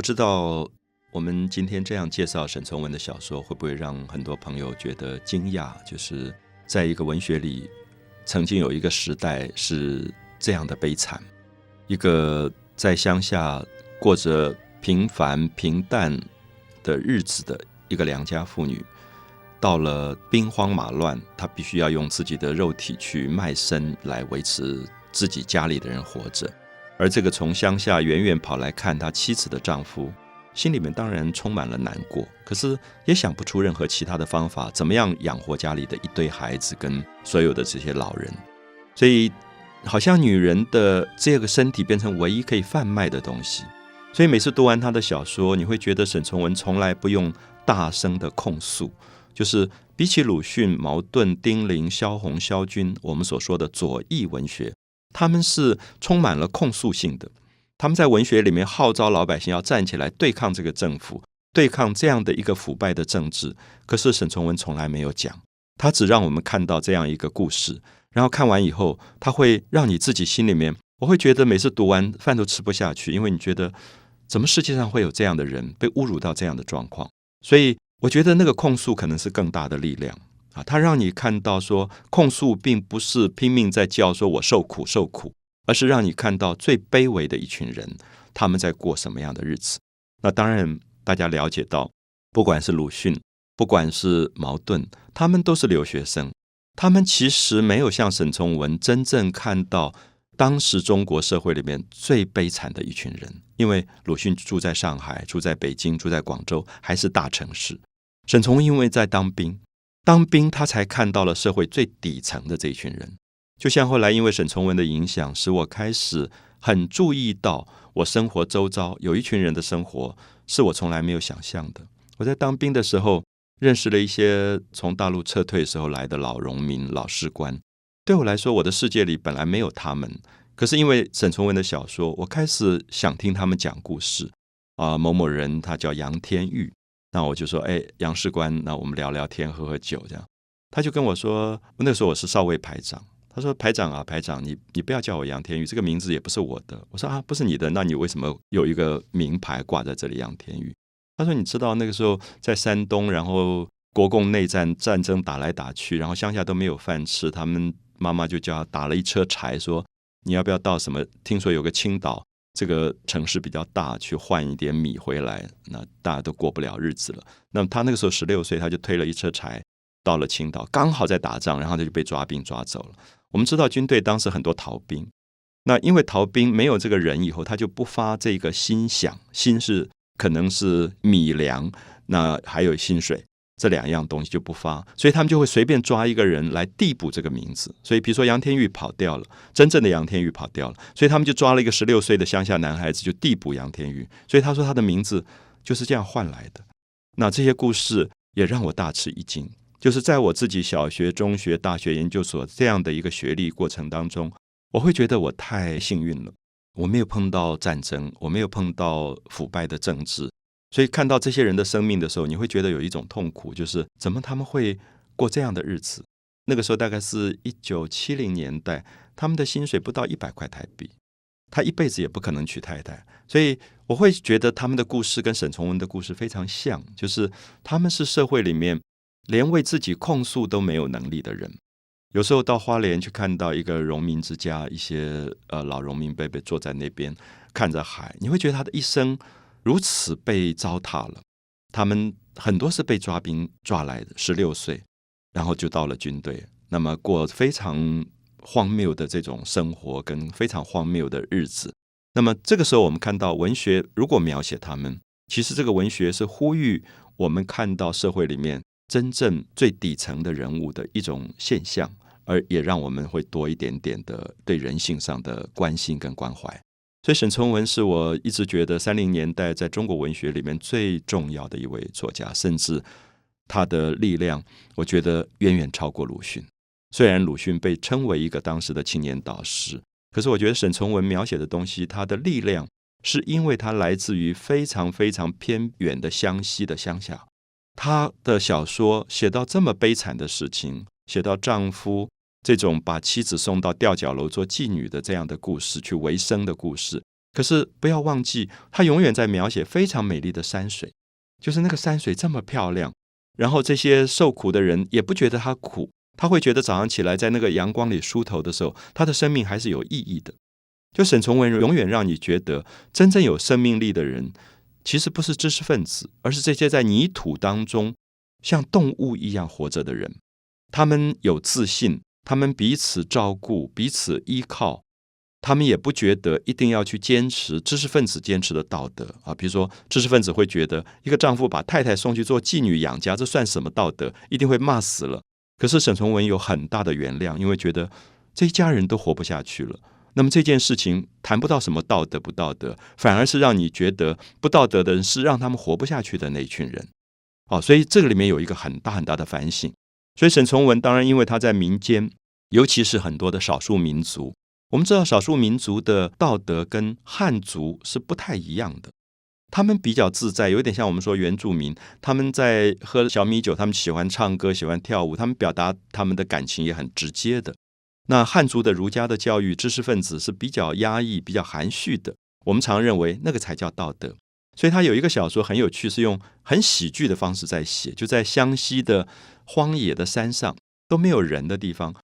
不知道我们今天这样介绍沈从文的小说，会不会让很多朋友觉得惊讶？就是在一个文学里，曾经有一个时代是这样的悲惨，一个在乡下过着平凡平淡的日子的一个良家妇女，到了兵荒马乱，她必须要用自己的肉体去卖身来维持自己家里的人活着。而这个从乡下远远跑来看他妻子的丈夫，心里面当然充满了难过，可是也想不出任何其他的方法，怎么样养活家里的一堆孩子跟所有的这些老人。所以，好像女人的这个身体变成唯一可以贩卖的东西。所以每次读完他的小说，你会觉得沈从文从来不用大声的控诉，就是比起鲁迅、茅盾、丁玲、萧红、萧军，我们所说的左翼文学。他们是充满了控诉性的，他们在文学里面号召老百姓要站起来对抗这个政府，对抗这样的一个腐败的政治。可是沈从文从来没有讲，他只让我们看到这样一个故事，然后看完以后，他会让你自己心里面，我会觉得每次读完饭都吃不下去，因为你觉得怎么世界上会有这样的人被侮辱到这样的状况？所以我觉得那个控诉可能是更大的力量。啊，他让你看到说，控诉并不是拼命在叫说“我受苦受苦”，而是让你看到最卑微的一群人，他们在过什么样的日子。那当然，大家了解到，不管是鲁迅，不管是茅盾，他们都是留学生，他们其实没有像沈从文真正看到当时中国社会里面最悲惨的一群人。因为鲁迅住在上海，住在北京，住在广州，还是大城市。沈从文因为在当兵。当兵，他才看到了社会最底层的这一群人。就像后来，因为沈从文的影响，使我开始很注意到我生活周遭有一群人的生活是我从来没有想象的。我在当兵的时候，认识了一些从大陆撤退时候来的老农民、老士官。对我来说，我的世界里本来没有他们。可是因为沈从文的小说，我开始想听他们讲故事。啊，某某人他叫杨天玉。那我就说，哎，杨士官，那我们聊聊天，喝喝酒，这样。他就跟我说，那时候我是少尉排长。他说，排长啊，排长，你你不要叫我杨天宇，这个名字也不是我的。我说啊，不是你的，那你为什么有一个名牌挂在这里，杨天宇？他说，你知道那个时候在山东，然后国共内战战争打来打去，然后乡下都没有饭吃，他们妈妈就叫他打了一车柴，说你要不要到什么？听说有个青岛。这个城市比较大，去换一点米回来，那大家都过不了日子了。那么他那个时候十六岁，他就推了一车柴到了青岛，刚好在打仗，然后他就被抓兵抓走了。我们知道军队当时很多逃兵，那因为逃兵没有这个人以后，他就不发这个薪饷，薪是可能是米粮，那还有薪水。这两样东西就不发，所以他们就会随便抓一个人来递补这个名字。所以，比如说杨天玉跑掉了，真正的杨天玉跑掉了，所以他们就抓了一个十六岁的乡下男孩子，就递补杨天玉。所以他说他的名字就是这样换来的。那这些故事也让我大吃一惊，就是在我自己小学、中学、大学、研究所这样的一个学历过程当中，我会觉得我太幸运了，我没有碰到战争，我没有碰到腐败的政治。所以看到这些人的生命的时候，你会觉得有一种痛苦，就是怎么他们会过这样的日子？那个时候大概是一九七零年代，他们的薪水不到一百块台币，他一辈子也不可能娶太太。所以我会觉得他们的故事跟沈从文的故事非常像，就是他们是社会里面连为自己控诉都没有能力的人。有时候到花莲去看到一个农民之家，一些呃老农民伯伯坐在那边看着海，你会觉得他的一生。如此被糟蹋了，他们很多是被抓兵抓来的，十六岁，然后就到了军队，那么过非常荒谬的这种生活跟非常荒谬的日子。那么这个时候，我们看到文学如果描写他们，其实这个文学是呼吁我们看到社会里面真正最底层的人物的一种现象，而也让我们会多一点点的对人性上的关心跟关怀。所以沈从文是我一直觉得三零年代在中国文学里面最重要的一位作家，甚至他的力量，我觉得远远超过鲁迅。虽然鲁迅被称为一个当时的青年导师，可是我觉得沈从文描写的东西，他的力量是因为他来自于非常非常偏远的湘西的乡下。他的小说写到这么悲惨的事情，写到丈夫。这种把妻子送到吊脚楼做妓女的这样的故事，去维生的故事，可是不要忘记，他永远在描写非常美丽的山水，就是那个山水这么漂亮，然后这些受苦的人也不觉得他苦，他会觉得早上起来在那个阳光里梳头的时候，他的生命还是有意义的。就沈从文永远让你觉得，真正有生命力的人，其实不是知识分子，而是这些在泥土当中像动物一样活着的人。他们有自信，他们彼此照顾，彼此依靠。他们也不觉得一定要去坚持知识分子坚持的道德啊，比如说知识分子会觉得一个丈夫把太太送去做妓女养家，这算什么道德？一定会骂死了。可是沈从文有很大的原谅，因为觉得这一家人都活不下去了。那么这件事情谈不到什么道德不道德，反而是让你觉得不道德的人是让他们活不下去的那一群人。哦，所以这个里面有一个很大很大的反省。所以沈从文当然因为他在民间，尤其是很多的少数民族。我们知道少数民族的道德跟汉族是不太一样的，他们比较自在，有点像我们说原住民，他们在喝小米酒，他们喜欢唱歌，喜欢跳舞，他们表达他们的感情也很直接的。那汉族的儒家的教育，知识分子是比较压抑、比较含蓄的。我们常认为那个才叫道德。所以他有一个小说很有趣，是用很喜剧的方式在写，就在湘西的荒野的山上都没有人的地方。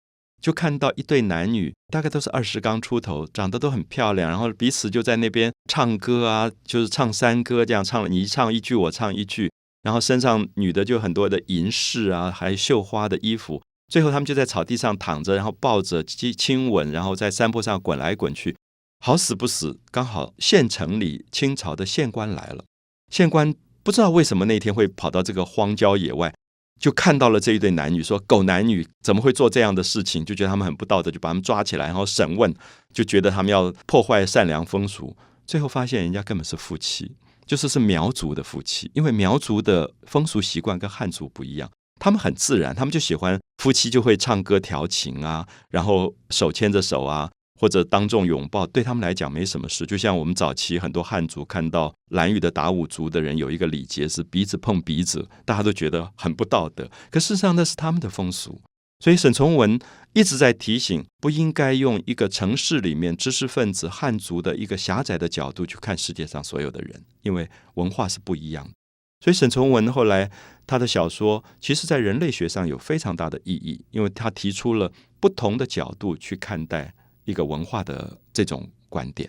就看到一对男女，大概都是二十刚出头，长得都很漂亮，然后彼此就在那边唱歌啊，就是唱山歌这样唱，你唱一句，我唱一句，然后身上女的就很多的银饰啊，还绣花的衣服，最后他们就在草地上躺着，然后抱着亲亲吻，然后在山坡上滚来滚去，好死不死，刚好县城里清朝的县官来了，县官不知道为什么那天会跑到这个荒郊野外。就看到了这一对男女，说狗男女怎么会做这样的事情？就觉得他们很不道德，就把他们抓起来，然后审问，就觉得他们要破坏善良风俗。最后发现人家根本是夫妻，就是是苗族的夫妻，因为苗族的风俗习惯跟汉族不一样，他们很自然，他们就喜欢夫妻就会唱歌调情啊，然后手牵着手啊。或者当众拥抱，对他们来讲没什么事。就像我们早期很多汉族看到蓝玉的达悟族的人有一个礼节是鼻子碰鼻子，大家都觉得很不道德。可事实上那是他们的风俗。所以沈从文一直在提醒，不应该用一个城市里面知识分子汉族的一个狭窄的角度去看世界上所有的人，因为文化是不一样的。所以沈从文后来他的小说，其实在人类学上有非常大的意义，因为他提出了不同的角度去看待。一个文化的这种观点。